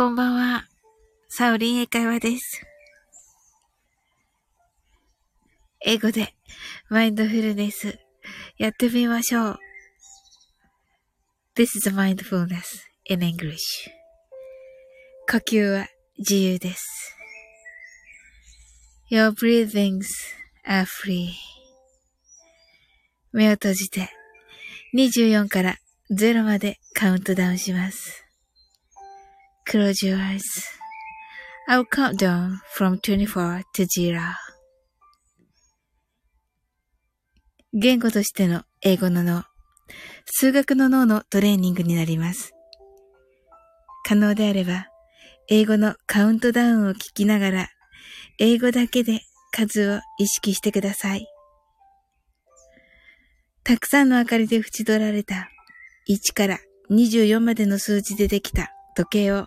こんばんは。サオリン英会話です。英語でマインドフルネスやってみましょう。This is mindfulness in English. 呼吸は自由です。Your breathings are free. 目を閉じて24から0までカウントダウンします。Close your eyes. I'll count down from 24 to 0. 言語としての英語の脳、数学の脳のトレーニングになります。可能であれば、英語のカウントダウンを聞きながら、英語だけで数を意識してください。たくさんの明かりで縁取られた1から24までの数字でできた時計を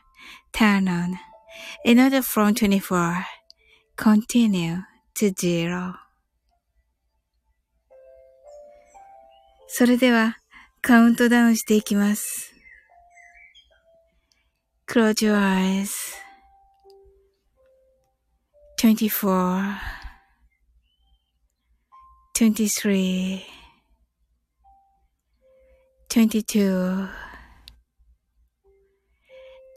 turn on. Another from 24. Continue to zero. それではカウントダウンしていきます。Close your eyes. 24 23 22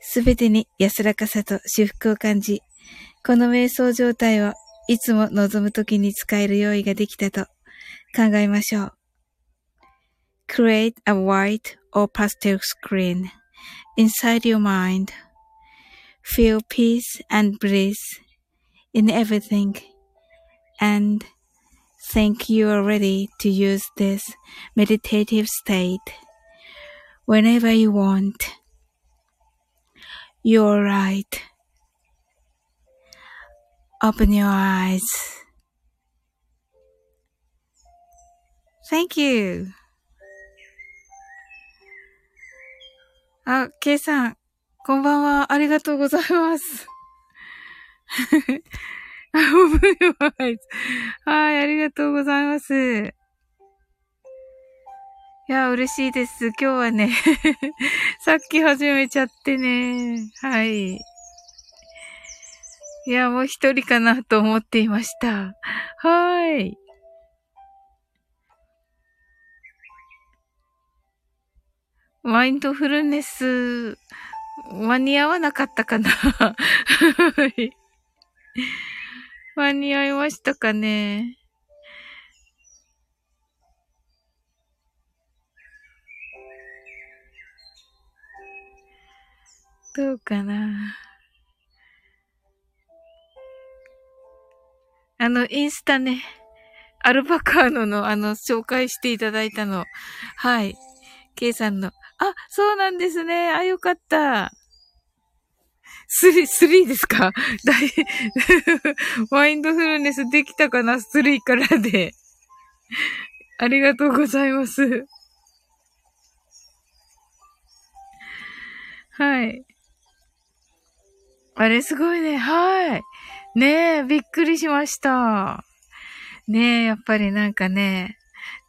すべてに安らかさと修復を感じ、この瞑想状態をいつも望むときに使える用意ができたと考えましょう。Create a white or pastel screen inside your mind. Feel peace and bliss in everything and think you are ready to use this meditative state whenever you want. You're right. Open your eyes. Thank you. あ、ケイさん、こんばんは。ありがとうございます。Open your eyes. はい、ありがとうございます。いや、嬉しいです。今日はね さっき始めちゃってね。はい。いや、もう一人かなと思っていました。はーい。マインドフルネス、間に合わなかったかな。間に合いましたかねそうかな。あの、インスタね。アルパカーノのあの、紹介していただいたの。はい。ケイさんの。あ、そうなんですね。あ、よかった。スリー、スリーですか？大、マインドフルネスできたかな？スリーからで。ありがとうございます。はい。あれすごいね。はい。ねえ、びっくりしました。ねえ、やっぱりなんかね、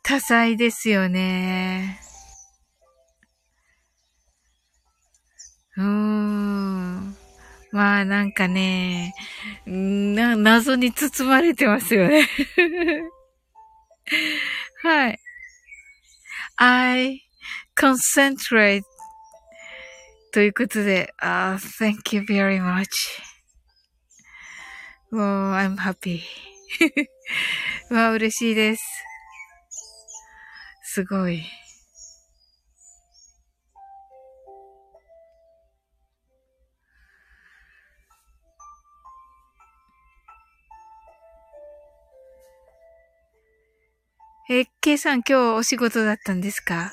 多彩ですよね。うーん。まあなんかね、な、謎に包まれてますよね。はい。I concentrate ということで、あ、uh, thank you very much. もう、I'm happy. まあ、嬉しいです。すごい。え、ケイさん今日お仕事だったんですか？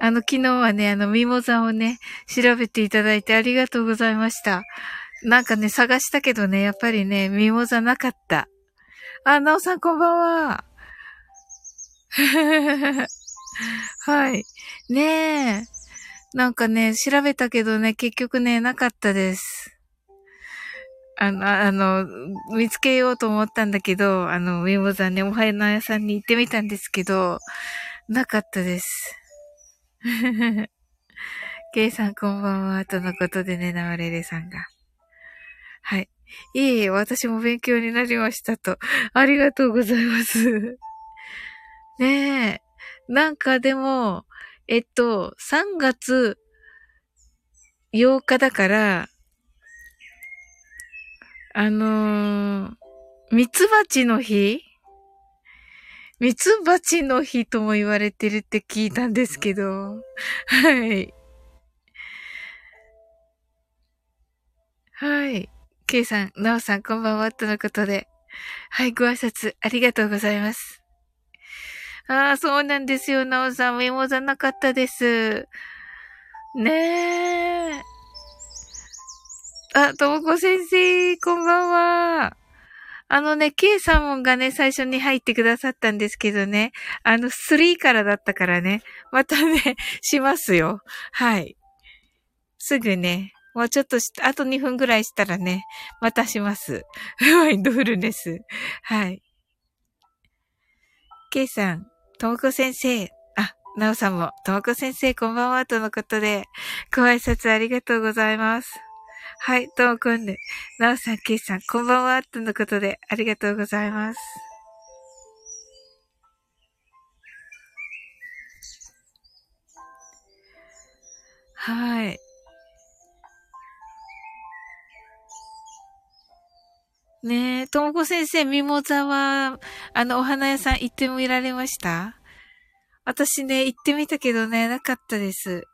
あの、昨日はね、あの、ミモザをね、調べていただいてありがとうございました。なんかね、探したけどね、やっぱりね、ミモザなかった。あ、なおさんこんばんは。はい。ねえ。なんかね、調べたけどね、結局ね、なかったです。あの、あの、見つけようと思ったんだけど、あの、ウィモザね、お花屋さんに行ってみたんですけど、なかったです。ケイさんこんばんは、とのことでね、なわれれさんが。はい。いえいえ、私も勉強になりましたと。ありがとうございます。ねえ。なんかでも、えっと、3月8日だから、あのー、ミツバチの日ミツバチの日とも言われてるって聞いたんですけど。はい。はい。ケイさん、ナオさん、こんばんは、とのことで。はい、ご挨拶ありがとうございます。ああ、そうなんですよ、ナオさん。メモじゃなかったです。ねえ。あ、ともこ先生、こんばんは。あのね、K さんがね、最初に入ってくださったんですけどね、あの、3からだったからね、またね、しますよ。はい。すぐね、もうちょっとし、あと2分ぐらいしたらね、またします。マインドフルネス。はい。K さん、ともこ先生、あ、なおさんも、ともこ先生こんばんはとのことで、ご挨拶ありがとうございます。はい、どうもこんね。なおさん、けいさん、こんばんは、とのことで、ありがとうございます。はい。ねえ、ともこ先生、ミモザは、あの、お花屋さん行ってみられました？私ね、行ってみたけどね、なかったです。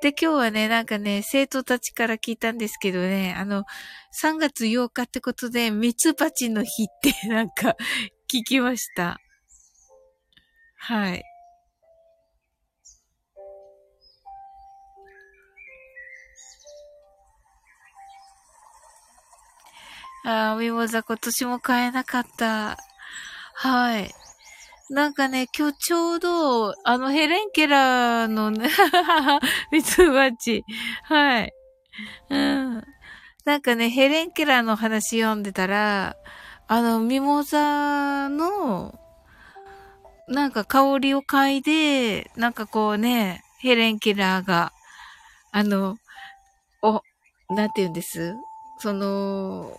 で、今日はね、なんかね、生徒たちから聞いたんですけどね、あの、3月8日ってことで、ミツバチの日って なんか聞きました。はい。ああ、ミモザ今年も買えなかった。はい。なんかね、今日ちょうど、あの、ヘレンケラーのね、ミツバチ。はい。うん。なんかね、ヘレンケラーの話読んでたら、あの、ミモザの、なんか香りを嗅いで、なんかこうね、ヘレンケラーが、あの、お、なんて言うんです？その、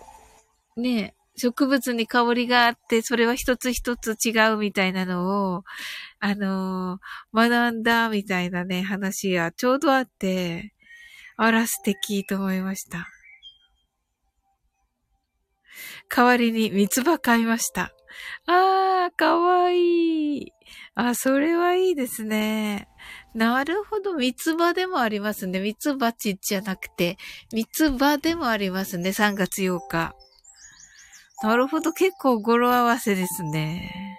ね、植物に香りがあって、それは一つ一つ違うみたいなのを、あのー、学んだみたいなね、話がちょうどあって、あら素敵と思いました。代わりに三つ葉買いました。あー、かわいい。あ、それはいいですね。なるほど。三つ葉でもありますね。三つ葉ちじゃなくて、三つ葉でもありますね。3月8日。なるほど、結構語呂合わせですね。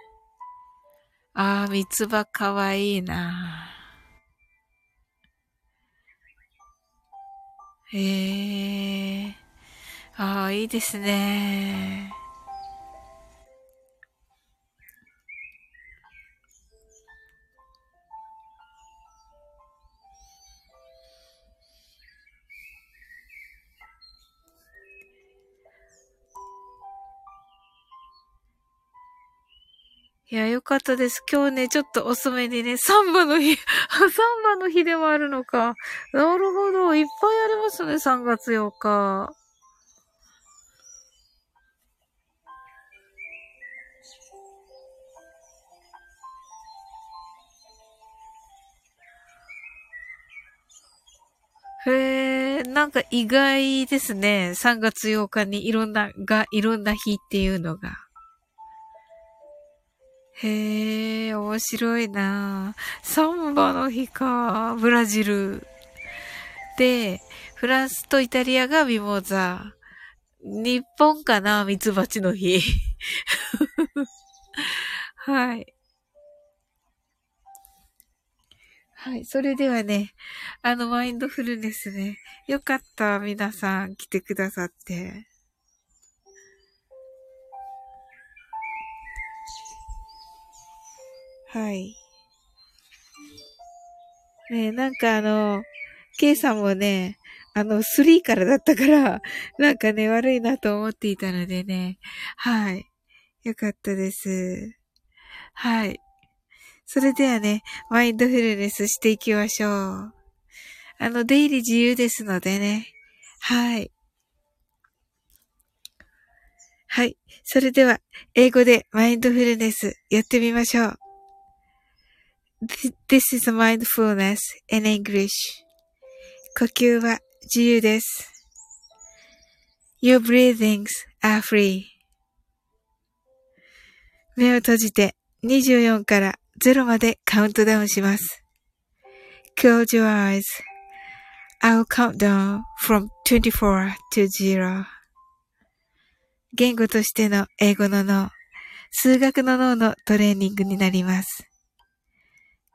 ああ、三つ葉かわいいな。ええ。ああ、いいですね。いや、よかったです。今日ね、ちょっと遅めにね、サンバの日、サンバの日でもあるのか。なるほど。いっぱいありますね、3月8日。へえ、なんか意外ですね。3月8日にいろんな、が、いろんな日っていうのが。へえ、面白いなサンバの日か。ブラジル。で、フランスとイタリアがミモザ。日本かなミツバチの日。はい。はい。それではね、あの、マインドフルネスね。よかった。皆さん来てくださって。はい。ねなんかあの、K さんもね、あの、3からだったから、なんかね、悪いなと思っていたのでね。はい。よかったです。はい。それではね、マインドフルネスしていきましょう。あの、出入り自由ですのでね。はい。はい。それでは、英語でマインドフルネスやってみましょう。This is mindfulness in English. 呼吸は自由です。Your breathings are free. 目を閉じて24から0までカウントダウンします。Close your eyes. I'll count down from 24 to 0. 言語としての英語の脳、数学の脳のトレーニングになります。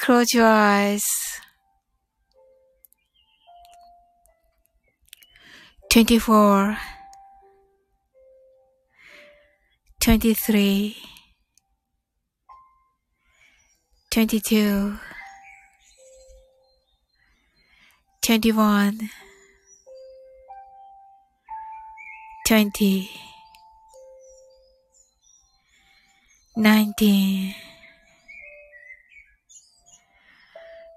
Close your eyes. 24 23 22 21 20 19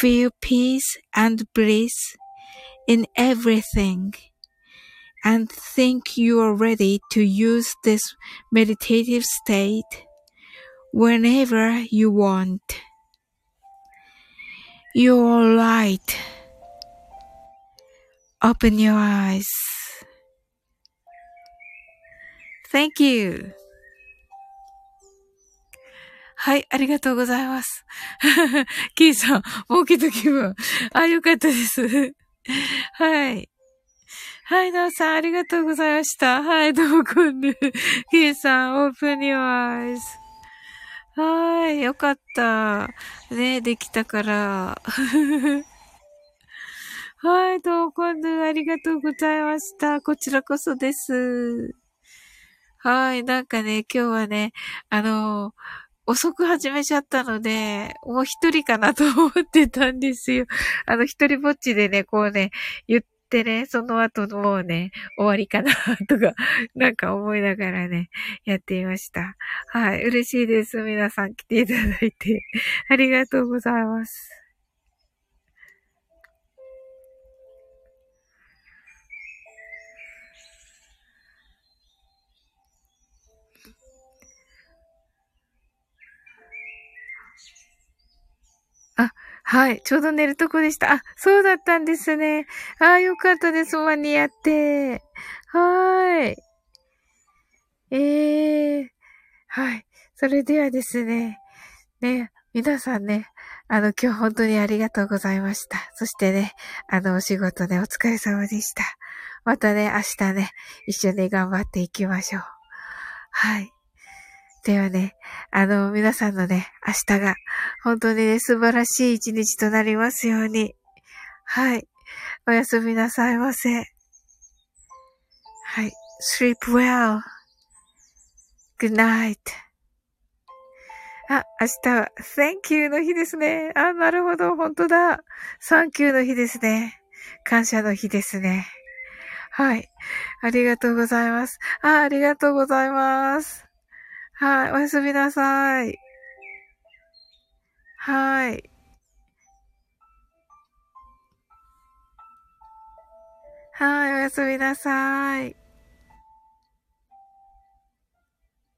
Feel peace and bliss in everything. and think you are ready to use this meditative state whenever you want. You're right. Open your eyes. Thank you. はい、ありがとうございます。キーさん、もうけた気分。あ、よかったです。はい。はい、なおさん、ありがとうございました。はい、どうもこんぬ。キーさん、オープンニュアイズ。はい、よかった。ね、できたから。はい、どうもこんぬ、ありがとうございました。こちらこそです。はい、なんかね、今日はね、あの、遅く始めちゃったので、もう一人かなと思ってたんですよ。あの、一人ぼっちでね、こうね、言ってね、その後のもうね、終わりかなとか、なんか思いながらね、やっていました。はい。嬉しいです。皆さん来ていただいて。ありがとうございます。はい。ちょうど寝るとこでした。あ、そうだったんですね。ああ、よかったです。間に合って。はーい。ええー、はい。それではですね。ね、皆さんね、あの、今日本当にありがとうございました。そしてね、あの、お仕事ね、お疲れ様でした。またね、明日ね、一緒に頑張っていきましょう。はい。ではね、あの、皆さんのね、明日が、本当にね、素晴らしい一日となりますように。はい。おやすみなさいませ。はい。sleep well.good night. あ、明日は thank you の日ですね。あ、なるほど。本当だ。thank you の日ですね。感謝の日ですね。はい。ありがとうございます。あ、ありがとうございます。はい、おやすみなさい。はい。はい、おやすみなさい。